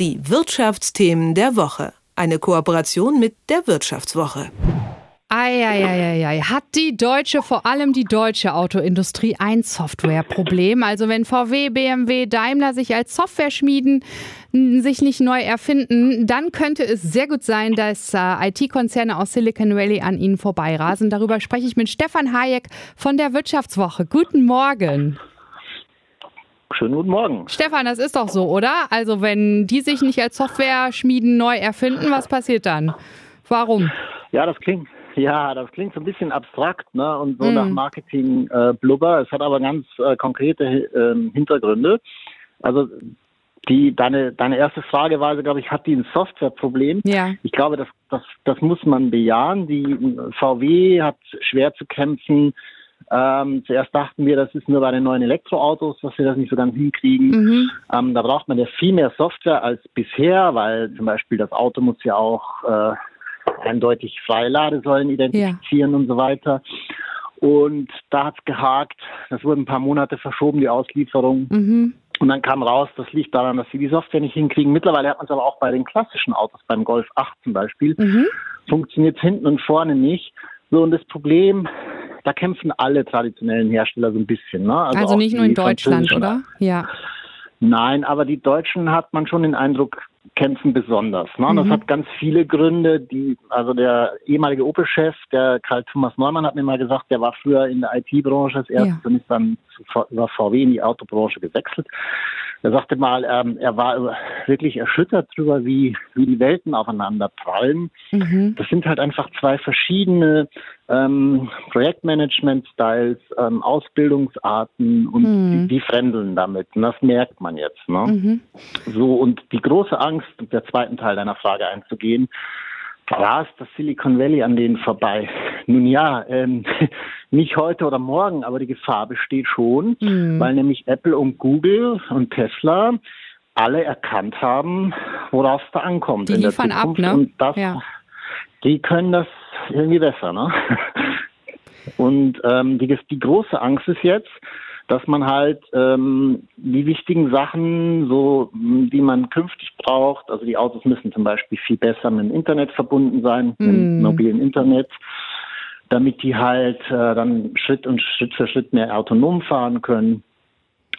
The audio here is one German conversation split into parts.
Die Wirtschaftsthemen der Woche. Eine Kooperation mit der Wirtschaftswoche. Eieieiei. Hat die deutsche, vor allem die deutsche Autoindustrie ein Softwareproblem? Also wenn VW, BMW, Daimler sich als Software-Schmieden sich nicht neu erfinden, dann könnte es sehr gut sein, dass äh, IT-Konzerne aus Silicon Valley an ihnen vorbeirasen. Darüber spreche ich mit Stefan Hayek von der Wirtschaftswoche. Guten Morgen. Schönen guten Morgen. Stefan, das ist doch so, oder? Also wenn die sich nicht als Software-Schmieden neu erfinden, was passiert dann? Warum? Ja, das klingt, ja, das klingt so ein bisschen abstrakt ne? und so mm. nach Marketing-Blubber. Äh, es hat aber ganz äh, konkrete äh, Hintergründe. Also die, deine, deine erste Frage war, also, glaube ich, hat die ein Softwareproblem? Ja. Ich glaube, das, das, das muss man bejahen. Die VW hat schwer zu kämpfen. Ähm, zuerst dachten wir, das ist nur bei den neuen Elektroautos, dass wir das nicht so ganz hinkriegen. Mhm. Ähm, da braucht man ja viel mehr Software als bisher, weil zum Beispiel das Auto muss ja auch äh, eindeutig freie Ladesäulen identifizieren ja. und so weiter. Und da hat es gehakt. Das wurde ein paar Monate verschoben, die Auslieferung. Mhm. Und dann kam raus, das liegt daran, dass sie die Software nicht hinkriegen. Mittlerweile hat man es aber auch bei den klassischen Autos, beim Golf 8 zum Beispiel, mhm. funktioniert hinten und vorne nicht. So, und das Problem, da kämpfen alle traditionellen Hersteller so ein bisschen. Ne? Also, also nicht nur in Deutschland, oder? Ja. Nein, aber die Deutschen hat man schon den Eindruck, kämpfen besonders. Ne? Mhm. Das hat ganz viele Gründe. Die, also der ehemalige Opel-Chef, der Karl Thomas Neumann, hat mir mal gesagt, der war früher in der IT-Branche als erstes ja. und ist dann über VW in die Autobranche gewechselt. Er sagte mal, ähm, er war wirklich erschüttert darüber, wie, wie die Welten aufeinander prallen. Mhm. Das sind halt einfach zwei verschiedene ähm, Projektmanagement-Styles, ähm, Ausbildungsarten und mhm. die, die fremdeln damit. Und das merkt man jetzt. Ne? Mhm. So, und die große Angst, der zweiten Teil deiner Frage einzugehen, rast das Silicon Valley an denen vorbei? Nun ja, ähm, nicht heute oder morgen, aber die Gefahr besteht schon, mhm. weil nämlich Apple und Google und Tesla alle erkannt haben, worauf es da ankommt. Die liefern ab, ne? Und das, ja. die können das irgendwie besser, ne? Und ähm, die, die große Angst ist jetzt, dass man halt ähm, die wichtigen Sachen, so die man künftig braucht, also die Autos müssen zum Beispiel viel besser mit dem Internet verbunden sein, mm. mit dem mobilen Internet, damit die halt äh, dann Schritt und Schritt für Schritt mehr autonom fahren können.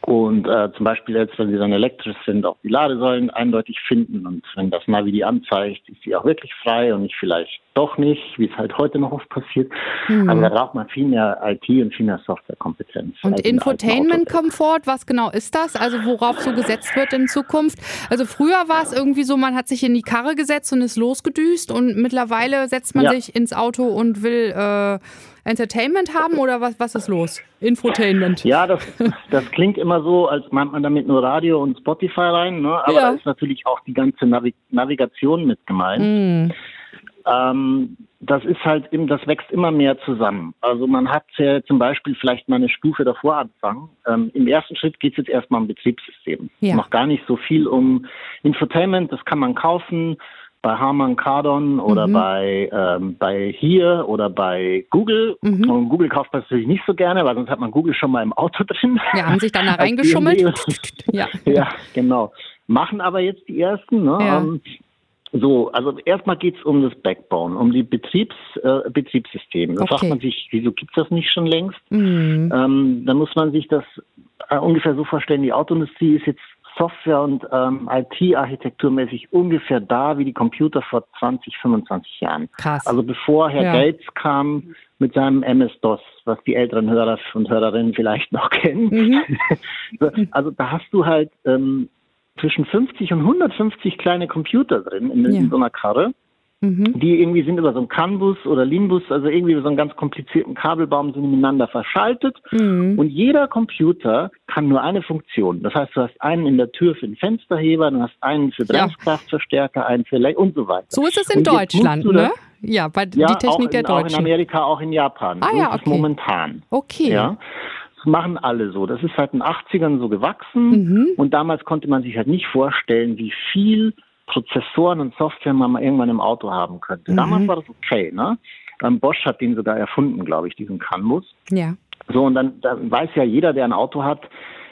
Und äh, zum Beispiel jetzt, wenn sie dann elektrisch sind, auch die Ladesäulen eindeutig finden. Und wenn das Navi die anzeigt, ist sie auch wirklich frei und nicht vielleicht doch nicht, wie es halt heute noch oft passiert. Mhm. Aber da braucht man viel mehr IT und viel mehr Softwarekompetenz. Und Infotainment-Komfort, was genau ist das? Also worauf so gesetzt wird in Zukunft? Also früher war es irgendwie so, man hat sich in die Karre gesetzt und ist losgedüst und mittlerweile setzt man ja. sich ins Auto und will äh, Entertainment haben oder was, was ist los? Infotainment. Ja, das, das klingt immer so, als meint man damit nur Radio und Spotify rein, ne? aber ja. da ist natürlich auch die ganze Navig Navigation mit gemeint. Mm. Ähm, das ist halt, das wächst immer mehr zusammen. Also man hat ja zum Beispiel vielleicht mal eine Stufe davor anfangen. Ähm, Im ersten Schritt geht es jetzt erstmal um Betriebssystem. Ja. Noch gar nicht so viel um Infotainment, das kann man kaufen bei Harman Kardon oder mhm. bei, ähm, bei hier oder bei Google. Mhm. Und Google kauft man natürlich nicht so gerne, weil sonst hat man Google schon mal im Auto drin. Ja, haben sich dann da reingeschummelt. ja. ja, genau. Machen aber jetzt die ersten. Ne? Ja. Um, ähm, so, also erstmal geht es um das Backbone, um die Betriebs, äh, Betriebssysteme. Da okay. fragt man sich, wieso gibt es das nicht schon längst? Mhm. Ähm, dann muss man sich das äh, ungefähr so vorstellen, die Autoindustrie ist jetzt Software- und ähm, IT-architekturmäßig ungefähr da wie die Computer vor 20, 25 Jahren. Krass. Also bevor Herr ja. Gates kam mit seinem MS-DOS, was die älteren Hörer und Hörerinnen vielleicht noch kennen. Mhm. also da hast du halt ähm, zwischen 50 und 150 kleine Computer drin in, ja. in so einer Karre mhm. die irgendwie sind über so einen CAN-Bus oder LIN-Bus, also irgendwie über so einen ganz komplizierten Kabelbaum sind miteinander verschaltet. Mhm. Und jeder Computer kann nur eine Funktion. Das heißt, du hast einen in der Tür für den Fensterheber, du hast einen für Bremskraftverstärker, ja. einen für Le und so weiter. So ist es in Deutschland, ne? Ja, bei ja, die Technik in, der Deutschen. Auch in Amerika, auch in Japan. Ah, so ja, okay. momentan. Okay. Ja machen alle so. Das ist seit den 80ern so gewachsen mhm. und damals konnte man sich halt nicht vorstellen, wie viel Prozessoren und Software man mal irgendwann im Auto haben könnte. Mhm. Damals war das okay, ne? Ähm, Bosch hat den sogar erfunden, glaube ich, diesen CAN-Bus. Ja. So, und dann, dann weiß ja jeder, der ein Auto hat,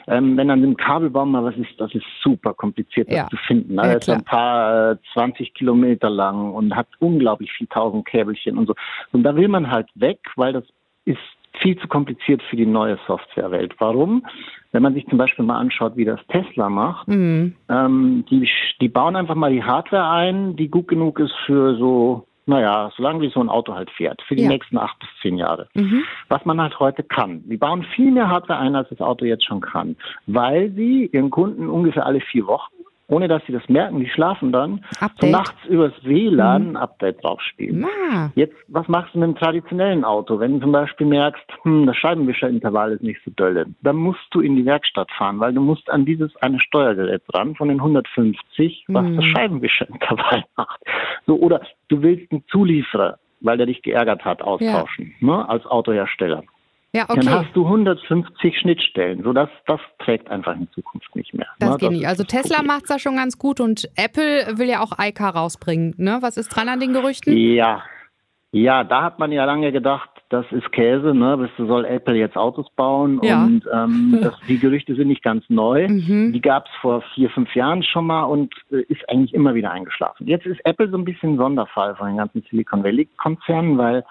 ähm, wenn an dem Kabelbaum mal was ist, das ist super kompliziert das Ja. zu finden. Ja, Also ist ein paar äh, 20 Kilometer lang und hat unglaublich viel tausend Käbelchen und so. Und da will man halt weg, weil das ist viel zu kompliziert für die neue Softwarewelt. Warum? Wenn man sich zum Beispiel mal anschaut, wie das Tesla macht, Mhm. ähm, die, die bauen einfach mal die Hardware ein, die gut genug ist für so, naja, solange wie so ein Auto halt fährt, für die Ja. nächsten acht bis zehn Jahre. Mhm. Was man halt heute kann. Die bauen viel mehr Hardware ein, als das Auto jetzt schon kann, weil sie ihren Kunden ungefähr alle vier Wochen, ohne dass sie das merken, die schlafen dann, so Update. nachts übers WLAN ein Update draufspielen. Ah, Jetzt, was machst du mit einem traditionellen Auto? Wenn du zum Beispiel merkst, hm, das Scheibenwischerintervall ist nicht so dolle, dann musst du in die Werkstatt fahren, weil du musst an dieses eine Steuergerät dran von den 150, was Mhm. das Scheibenwischerintervall macht. So, oder du willst einen Zulieferer, weil der dich geärgert hat, austauschen, ne, als Autohersteller. Ja, Dann okay. hast du 150 Schnittstellen. So, das, das trägt einfach in Zukunft nicht mehr. Das ne? geht nicht. ist Also das Tesla Problem. macht's da schon ganz gut und Apple will ja auch iCar rausbringen. Ne? Was ist dran an den Gerüchten? Ja, ja, da hat man ja lange gedacht, das ist Käse, ne? Bis soll Apple jetzt Autos bauen Ja. und ähm, das, die Gerüchte sind nicht ganz neu. Mhm. Die gab es vor vier, fünf Jahren schon mal und äh, ist eigentlich immer wieder eingeschlafen. Jetzt ist Apple so ein bisschen ein Sonderfall von den ganzen Silicon Valley Konzernen, weil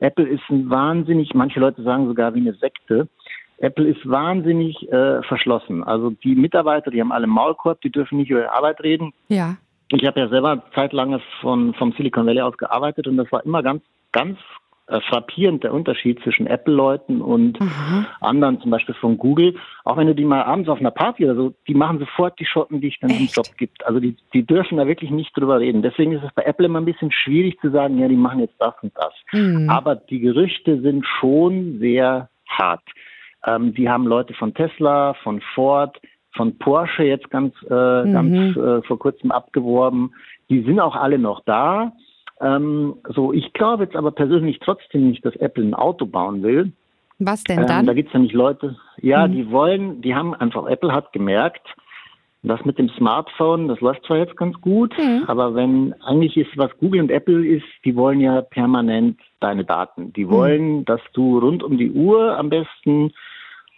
Apple ist ein wahnsinnig, manche Leute sagen sogar wie eine Sekte. Apple ist wahnsinnig äh, verschlossen. Also die Mitarbeiter, die haben alle Maulkorb, die dürfen nicht über ihre Arbeit reden. Ja. Ich habe ja selber zeitlang von, vom Silicon Valley aus gearbeitet und das war immer ganz, ganz äh, frappierend der Unterschied zwischen Apple-Leuten und Mhm. anderen, zum Beispiel von Google. Auch wenn du die mal abends auf einer Party oder so, die machen sofort die Schotten, die es dann im? Job gibt. Also die, die dürfen da wirklich nicht drüber reden. Deswegen ist es bei Apple immer ein bisschen schwierig zu sagen, ja, die machen jetzt das und das. Mhm. Aber die Gerüchte sind schon sehr hart. Ähm, die haben Leute von Tesla, von Ford, von Porsche jetzt ganz, äh, Mhm. ganz äh, vor kurzem abgeworben. Die sind auch alle noch da. Ähm, so, ich glaube jetzt aber persönlich trotzdem nicht, dass Apple ein Auto bauen will. Was denn Ähm, dann? da gibt es nämlich Leute, ja, Mhm. die wollen, die haben einfach, Apple hat gemerkt, das mit dem Smartphone, das läuft zwar jetzt ganz gut, Mhm. aber wenn eigentlich ist, was Google und Apple ist, die wollen ja permanent deine Daten. Die wollen, dass du rund um die Uhr am besten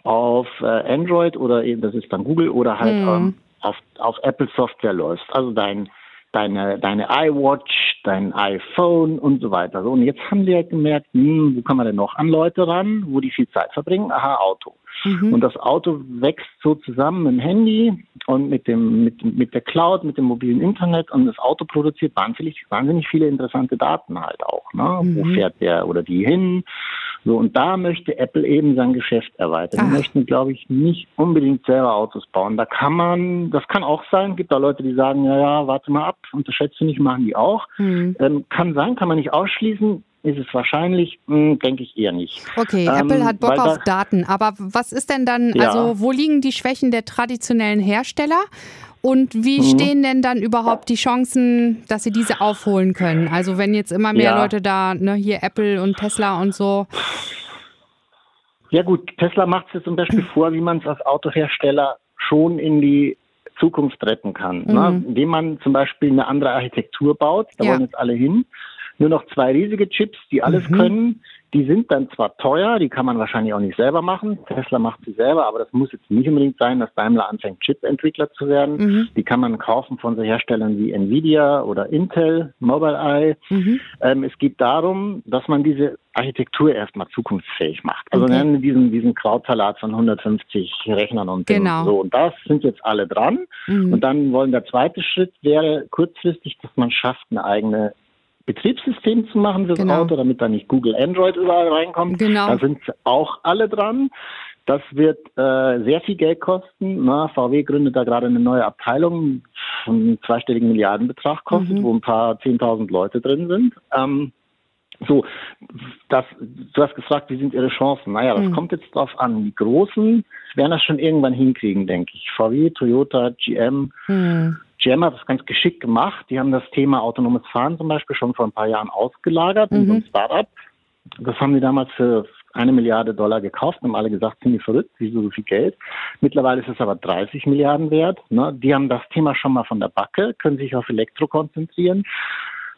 auf äh, Android oder eben, das ist dann Google oder halt Mhm. ähm, auf, auf Apple Software läufst. Also dein, deine, deine iWatch, dein iPhone und so weiter. So, und jetzt haben die halt gemerkt, hm, wo kann man denn noch an Leute ran, wo die viel Zeit verbringen? Aha, Auto. Mhm. Und das Auto wächst so zusammen mit dem Handy und mit dem mit, mit der Cloud, mit dem mobilen Internet und das Auto produziert wahnsinnig, wahnsinnig viele interessante Daten halt auch. Ne? Wo Mhm. fährt der oder die hin? So, und da möchte Apple eben sein Geschäft erweitern. Ah. Die möchten, glaube ich, nicht unbedingt selber Autos bauen. Da kann man, das kann auch sein, gibt da Leute, die sagen, ja, ja, warte mal ab, unterschätze nicht, machen die auch. Mhm. Ähm, kann sein, kann man nicht ausschließen. Ist es wahrscheinlich? Hm, Denke ich eher nicht. Okay, Ähm, Apple hat Bock auf da- Daten. Aber was ist denn dann, Ja. also wo liegen die Schwächen der traditionellen Hersteller? Und wie Mhm. stehen denn dann überhaupt die Chancen, dass sie diese aufholen können? Also wenn jetzt immer mehr Ja. Leute da, ne, hier Apple und Tesla und so. Ja gut, Tesla macht es jetzt zum Beispiel vor, wie man es als Autohersteller schon in die Zukunft retten kann. Ne? Indem man zum Beispiel eine andere Architektur baut, da Ja. wollen jetzt alle hin. Nur noch zwei riesige Chips, die alles Mhm. können. Die sind dann zwar teuer, die kann man wahrscheinlich auch nicht selber machen. Tesla macht sie selber, aber das muss jetzt nicht unbedingt sein, dass Daimler anfängt, Chip-Entwickler zu werden. Mhm. Die kann man kaufen von so Herstellern wie Nvidia oder Intel, Mobileye. Mhm. Ähm, es geht darum, dass man diese Architektur erstmal zukunftsfähig macht. Also Okay. nennen wir diesen, diesen Krautsalat von 150 Rechnern und Genau. so. Und das sind jetzt alle dran. Mhm. Und dann wollen der zweite Schritt wäre kurzfristig, dass man schafft, eine eigene Betriebssystem zu machen fürs Genau. Auto, damit da nicht Google Android überall reinkommt. Genau. Da sind auch alle dran. Das wird äh, sehr viel Geld kosten. Na, VW gründet da gerade eine neue Abteilung von einem zweistelligen Milliardenbetrag kostet, Mhm. wo ein paar 10.000 Leute drin sind. Ähm, so, das, du hast gefragt, wie sind ihre Chancen? Naja, das Mhm. kommt jetzt drauf an. Die Großen werden das schon irgendwann hinkriegen, denke ich. VW, Toyota, GM, Mhm. GM hat das ganz geschickt gemacht. Die haben das Thema autonomes Fahren zum Beispiel schon vor ein paar Jahren ausgelagert in so einem Mhm. Startup. Das haben die damals für eine Milliarde Dollar gekauft und haben alle gesagt, sind die verrückt, wieso so viel Geld? Mittlerweile ist es aber 30 Milliarden wert. Ne? Die haben das Thema schon mal von der Backe, können sich auf Elektro konzentrieren.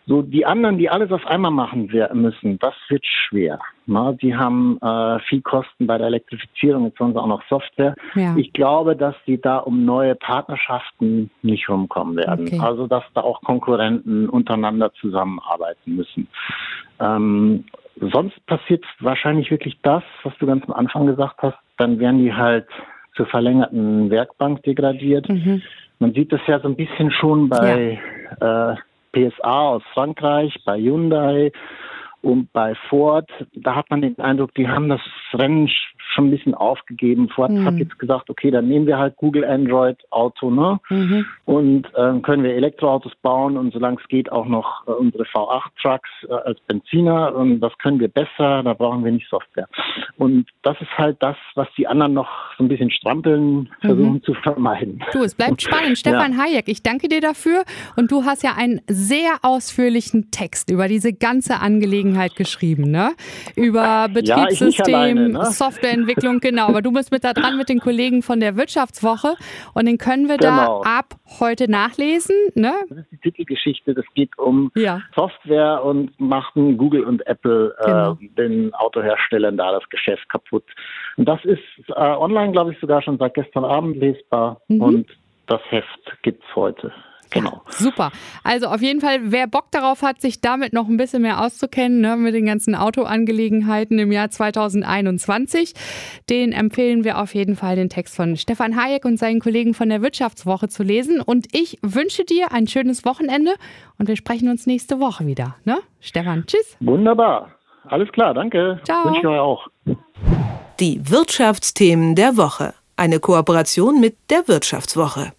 So, die anderen, die alles auf einmal machen müssen, das wird schwer. Na, die haben äh, viel Kosten bei der Elektrifizierung, jetzt wollen sie auch noch Software. Ja. Ich glaube, dass die da um neue Partnerschaften nicht rumkommen werden. Okay. Also, dass da auch Konkurrenten untereinander zusammenarbeiten müssen. Ähm, sonst passiert wahrscheinlich wirklich das, was du ganz am Anfang gesagt hast. Dann werden die halt zur verlängerten Werkbank degradiert. Mhm. Man sieht das ja so ein bisschen schon bei ja. äh, PSA aus Frankreich, bei Hyundai und bei Ford. Da hat man den Eindruck, die haben das Rennen schon ein bisschen aufgegeben. Ford mhm. hat jetzt gesagt, okay, dann nehmen wir halt Google Android Auto, ne? Mhm. Und ähm, können wir Elektroautos bauen und solange es geht auch noch äh, unsere V8 Trucks äh, als Benziner und das können wir besser, da brauchen wir nicht Software. Und das ist halt das, was die anderen noch so ein bisschen strampeln, versuchen mhm. zu vermeiden. Du, es bleibt spannend. Stefan ja. Hayek, ich danke dir dafür und du hast ja einen sehr ausführlichen Text über diese ganze Angelegenheit geschrieben, ne? Über Betriebssystem, ja, alleine, ne? Software Entwicklung, genau. Aber du bist mit da dran mit den Kollegen von der Wirtschaftswoche und den können wir genau. da ab heute nachlesen. Ne? Das ist die Titelgeschichte. Das geht um ja. Software und machten Google und Apple äh, genau. den Autoherstellern da das Geschäft kaputt. Und das ist äh, online, glaube ich, sogar schon seit gestern Abend lesbar mhm. und das Heft gibt es heute. Genau. Super. Also auf jeden Fall, wer Bock darauf hat, sich damit noch ein bisschen mehr auszukennen, ne, mit den ganzen Autoangelegenheiten im Jahr 2021, den empfehlen wir auf jeden Fall, den Text von Stefan Hayek und seinen Kollegen von der Wirtschaftswoche zu lesen. Und ich wünsche dir ein schönes Wochenende und wir sprechen uns nächste Woche wieder. Ne? Stefan, tschüss. Wunderbar. Alles klar, danke. Ciao. Wünsche ich euch auch. Die Wirtschaftsthemen der Woche. Eine Kooperation mit der Wirtschaftswoche.